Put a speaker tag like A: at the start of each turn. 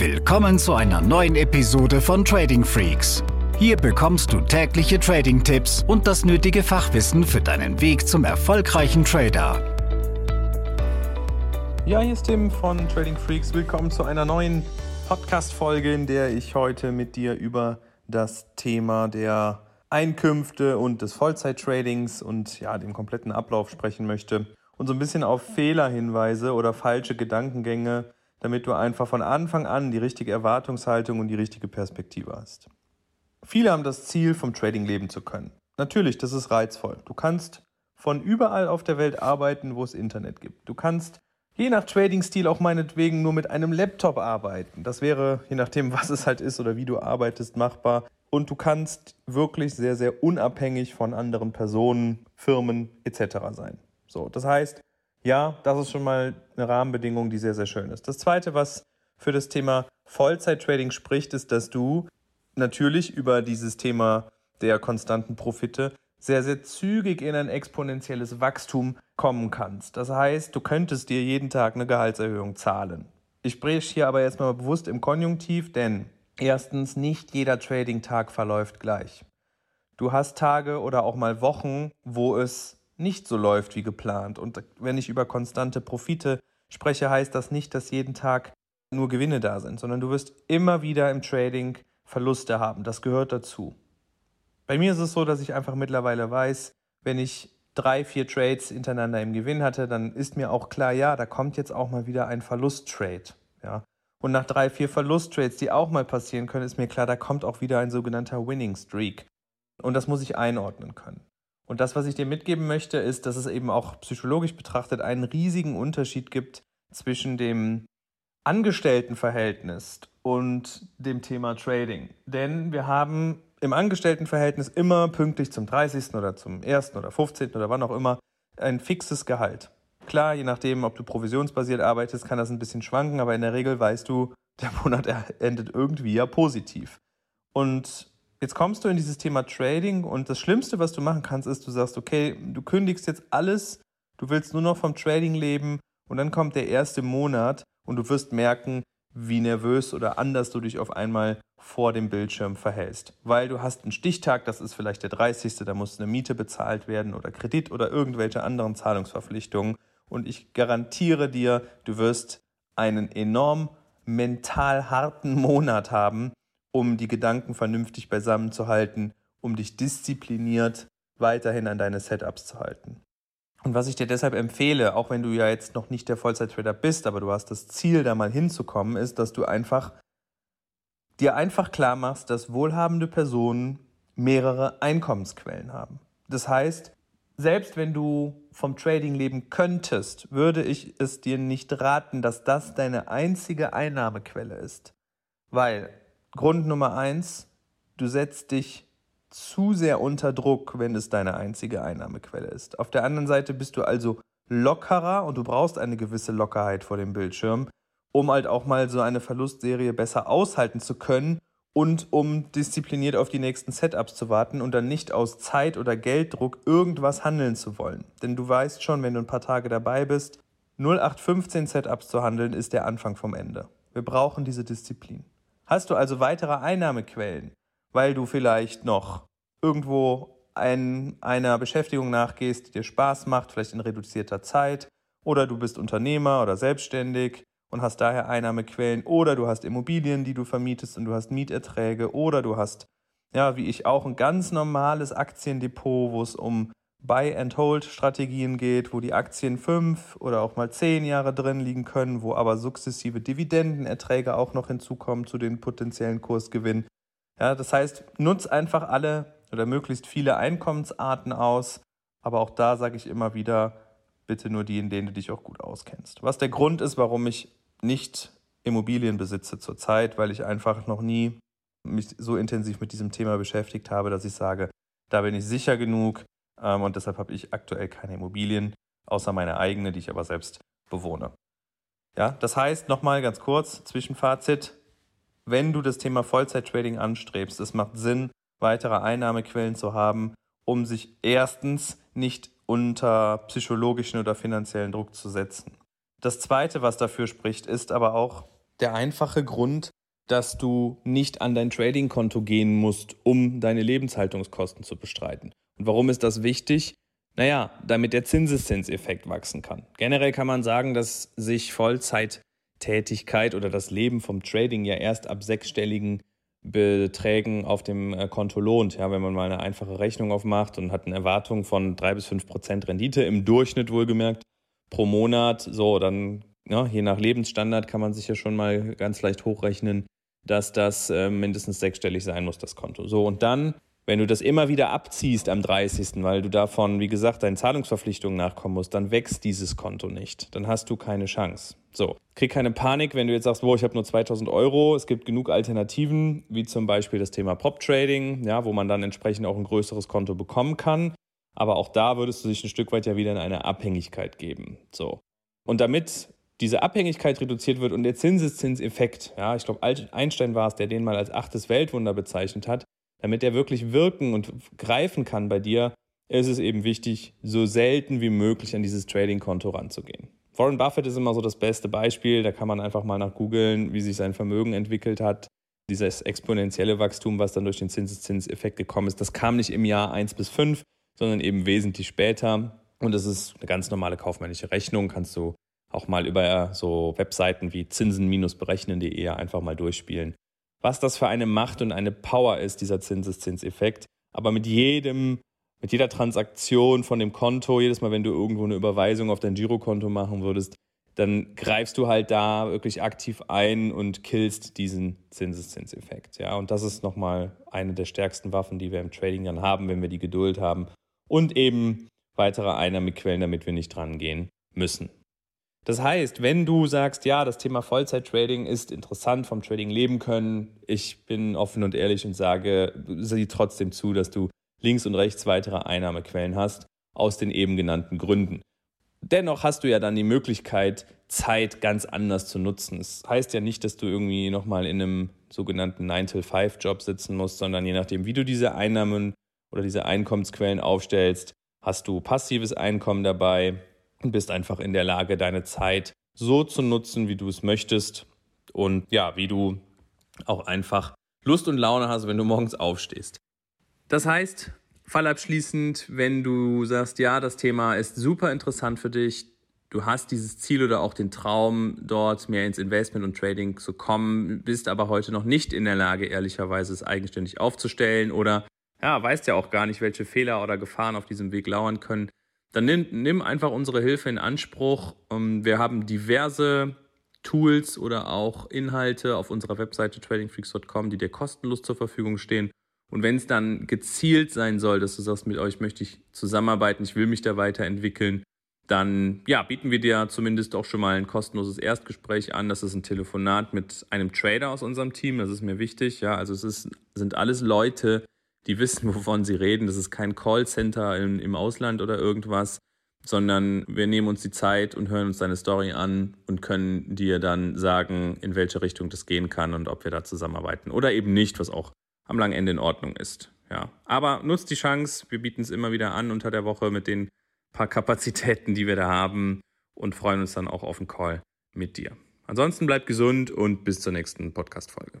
A: Willkommen zu einer neuen Episode von Trading Freaks. Hier bekommst du tägliche Trading-Tipps und das nötige Fachwissen für deinen Weg zum erfolgreichen Trader.
B: Ja, hier ist Tim von Trading Freaks. Willkommen zu einer neuen Podcast-Folge, in der ich heute mit dir über das Thema der Einkünfte und des Vollzeit-Tradings und ja, dem kompletten Ablauf sprechen möchte und so ein bisschen auf Fehler hinweise oder falsche Gedankengänge damit du einfach von Anfang an die richtige Erwartungshaltung und die richtige Perspektive hast. Viele haben das Ziel, vom Trading leben zu können. Natürlich, das ist reizvoll. Du kannst von überall auf der Welt arbeiten, wo es Internet gibt. Du kannst je nach Trading-Stil auch meinetwegen nur mit einem Laptop arbeiten. Das wäre, je nachdem, was es halt ist oder wie du arbeitest, machbar. Und du kannst wirklich sehr, sehr unabhängig von anderen Personen, Firmen etc. sein. So, das heißt, ja, das ist schon mal eine Rahmenbedingung, die sehr, sehr schön ist. Das Zweite, was für das Thema Vollzeit-Trading spricht, ist, dass du natürlich über dieses Thema der konstanten Profite sehr, sehr zügig in ein exponentielles Wachstum kommen kannst. Das heißt, du könntest dir jeden Tag eine Gehaltserhöhung zahlen. Ich spreche hier aber erstmal bewusst im Konjunktiv, denn erstens, nicht jeder Trading-Tag verläuft gleich. Du hast Tage oder auch mal Wochen, wo es nicht so läuft wie geplant. Und wenn ich über konstante Profite spreche, heißt das nicht, dass jeden Tag nur Gewinne da sind, sondern du wirst immer wieder im Trading Verluste haben. Das gehört dazu. Bei mir ist es so, dass ich einfach mittlerweile weiß, wenn ich drei, vier Trades hintereinander im Gewinn hatte, dann ist mir auch klar, ja, da kommt jetzt auch mal wieder ein Verlusttrade. Ja. Und nach drei, vier Verlusttrades, die auch mal passieren können, ist mir klar, da kommt auch wieder ein sogenannter Winning Streak. Und das muss ich einordnen können. Und das, was ich dir mitgeben möchte, ist, dass es eben auch psychologisch betrachtet einen riesigen Unterschied gibt zwischen dem Angestelltenverhältnis und dem Thema Trading. Denn wir haben im Angestelltenverhältnis immer pünktlich zum 30. oder zum 1. oder 15. oder wann auch immer ein fixes Gehalt. Klar, je nachdem, ob du provisionsbasiert arbeitest, kann das ein bisschen schwanken, aber in der Regel weißt du, der Monat endet irgendwie ja positiv. Und Jetzt kommst du in dieses Thema Trading und das Schlimmste, was du machen kannst, ist, du sagst, okay, du kündigst jetzt alles, du willst nur noch vom Trading leben und dann kommt der erste Monat und du wirst merken, wie nervös oder anders du dich auf einmal vor dem Bildschirm verhältst. Weil du hast einen Stichtag, das ist vielleicht der 30., da muss eine Miete bezahlt werden oder Kredit oder irgendwelche anderen Zahlungsverpflichtungen. Und ich garantiere dir, du wirst einen enorm mental harten Monat haben, um die Gedanken vernünftig beisammen zu halten, um dich diszipliniert weiterhin an deine Setups zu halten. Und was ich dir deshalb empfehle, auch wenn du ja jetzt noch nicht der Vollzeit-Trader bist, aber du hast das Ziel, da mal hinzukommen, ist, dass du einfach dir einfach klar machst, dass wohlhabende Personen mehrere Einkommensquellen haben. Das heißt, selbst wenn du vom Trading leben könntest, würde ich es dir nicht raten, dass das deine einzige Einnahmequelle ist. Weil Grund Nummer eins, du setzt dich zu sehr unter Druck, wenn es deine einzige Einnahmequelle ist. Auf der anderen Seite bist du also lockerer und du brauchst eine gewisse Lockerheit vor dem Bildschirm, um halt auch mal so eine Verlustserie besser aushalten zu können und um diszipliniert auf die nächsten Setups zu warten und dann nicht aus Zeit- oder Gelddruck irgendwas handeln zu wollen. Denn du weißt schon, wenn du ein paar Tage dabei bist, 0815 Setups zu handeln ist der Anfang vom Ende. Wir brauchen diese Disziplin. Hast du also weitere Einnahmequellen, weil du vielleicht noch irgendwo ein, einer Beschäftigung nachgehst, die dir Spaß macht, vielleicht in reduzierter Zeit, oder du bist Unternehmer oder selbstständig und hast daher Einnahmequellen, oder du hast Immobilien, die du vermietest und du hast Mieterträge, oder du hast, ja, wie ich auch, ein ganz normales Aktiendepot, wo es um Buy-and-Hold-Strategien geht, wo die Aktien fünf oder auch mal zehn Jahre drin liegen können, wo aber sukzessive Dividendenerträge auch noch hinzukommen zu den potenziellen Kursgewinnen. Ja, das heißt, nutz einfach alle oder möglichst viele Einkommensarten aus, aber auch da sage ich immer wieder, bitte nur die, in denen du dich auch gut auskennst. Was der Grund ist, warum ich nicht Immobilien besitze zurzeit, weil ich einfach noch nie mich so intensiv mit diesem Thema beschäftigt habe, dass ich sage, da bin ich sicher genug, und deshalb habe ich aktuell keine Immobilien, außer meine eigene, die ich aber selbst bewohne. Ja, das heißt, nochmal ganz kurz, Zwischenfazit, wenn du das Thema Vollzeit-Trading anstrebst, es macht Sinn, weitere Einnahmequellen zu haben, um sich erstens nicht unter psychologischen oder finanziellen Druck zu setzen. Das Zweite, was dafür spricht, ist aber auch der einfache Grund, dass du nicht an dein Trading-Konto gehen musst, um deine Lebenshaltungskosten zu bestreiten. Und warum ist das wichtig? Naja, damit der Zinseszinseffekt wachsen kann. Generell kann man sagen, dass sich Vollzeittätigkeit oder das Leben vom Trading ja erst ab sechsstelligen Beträgen auf dem äh, Konto lohnt. Ja, wenn man mal eine einfache Rechnung aufmacht und hat eine Erwartung von drei bis fünf Prozent Rendite im Durchschnitt wohlgemerkt pro Monat, so dann ja, je nach Lebensstandard kann man sich ja schon mal ganz leicht hochrechnen, dass das äh, mindestens sechsstellig sein muss, das Konto. So und dann wenn du das immer wieder abziehst am 30., weil du davon, wie gesagt, deinen Zahlungsverpflichtungen nachkommen musst, dann wächst dieses Konto nicht. Dann hast du keine Chance. So, krieg keine Panik, wenn du jetzt sagst, wo ich habe nur 2000 Euro. Es gibt genug Alternativen, wie zum Beispiel das Thema Prop Trading, ja, wo man dann entsprechend auch ein größeres Konto bekommen kann. Aber auch da würdest du dich ein Stück weit ja wieder in eine Abhängigkeit geben. So. Und damit diese Abhängigkeit reduziert wird und der Zinseszinseffekt, ja, ich glaube, Einstein war es, der den mal als achtes Weltwunder bezeichnet hat, damit er wirklich wirken und greifen kann bei dir, ist es eben wichtig, so selten wie möglich an dieses Trading-Konto ranzugehen. Warren Buffett ist immer so das beste Beispiel. Da kann man einfach mal nach googeln, wie sich sein Vermögen entwickelt hat. Dieses exponentielle Wachstum, was dann durch den Zinseszinseffekt gekommen ist, das kam nicht im Jahr 1 bis 5, sondern eben wesentlich später. Und das ist eine ganz normale kaufmännische Rechnung. Kannst du auch mal über so Webseiten wie zinsen-berechnen.de einfach mal durchspielen was das für eine Macht und eine Power ist, dieser Zinseszinseffekt. Aber mit jedem, mit jeder Transaktion von dem Konto, jedes Mal, wenn du irgendwo eine Überweisung auf dein Girokonto machen würdest, dann greifst du halt da wirklich aktiv ein und killst diesen Zinseszinseffekt. Ja, und das ist nochmal eine der stärksten Waffen, die wir im Trading dann haben, wenn wir die Geduld haben und eben weitere Einnahmequellen, damit wir nicht dran gehen müssen. Das heißt, wenn du sagst, ja, das Thema Vollzeit-Trading ist interessant, vom Trading leben können, ich bin offen und ehrlich und sage, sieh trotzdem zu, dass du links und rechts weitere Einnahmequellen hast, aus den eben genannten Gründen. Dennoch hast du ja dann die Möglichkeit, Zeit ganz anders zu nutzen. Es das heißt ja nicht, dass du irgendwie nochmal in einem sogenannten 9-to-5-Job sitzen musst, sondern je nachdem, wie du diese Einnahmen oder diese Einkommensquellen aufstellst, hast du passives Einkommen dabei, und bist einfach in der Lage, deine Zeit so zu nutzen, wie du es möchtest und ja, wie du auch einfach Lust und Laune hast, wenn du morgens aufstehst. Das heißt, fallabschließend, wenn du sagst, ja, das Thema ist super interessant für dich, du hast dieses Ziel oder auch den Traum, dort mehr ins Investment und Trading zu kommen, bist aber heute noch nicht in der Lage, ehrlicherweise es eigenständig aufzustellen oder ja, weißt ja auch gar nicht, welche Fehler oder Gefahren auf diesem Weg lauern können, dann nimm, nimm einfach unsere Hilfe in Anspruch. Ähm, wir haben diverse Tools oder auch Inhalte auf unserer Webseite tradingfreaks.com, die dir kostenlos zur Verfügung stehen. Und wenn es dann gezielt sein soll, dass du sagst, mit euch möchte ich zusammenarbeiten, ich will mich da weiterentwickeln, dann ja, bieten wir dir zumindest auch schon mal ein kostenloses Erstgespräch an. Das ist ein Telefonat mit einem Trader aus unserem Team. Das ist mir wichtig. Ja, also es ist, sind alles Leute, die wissen, wovon sie reden. Das ist kein Callcenter im, im Ausland oder irgendwas, sondern wir nehmen uns die Zeit und hören uns deine Story an und können dir dann sagen, in welche Richtung das gehen kann und ob wir da zusammenarbeiten oder eben nicht, was auch am langen Ende in Ordnung ist. Ja, aber nutzt die Chance. Wir bieten es immer wieder an unter der Woche mit den paar Kapazitäten, die wir da haben und freuen uns dann auch auf einen Call mit dir. Ansonsten bleibt gesund und bis zur nächsten Podcast-Folge.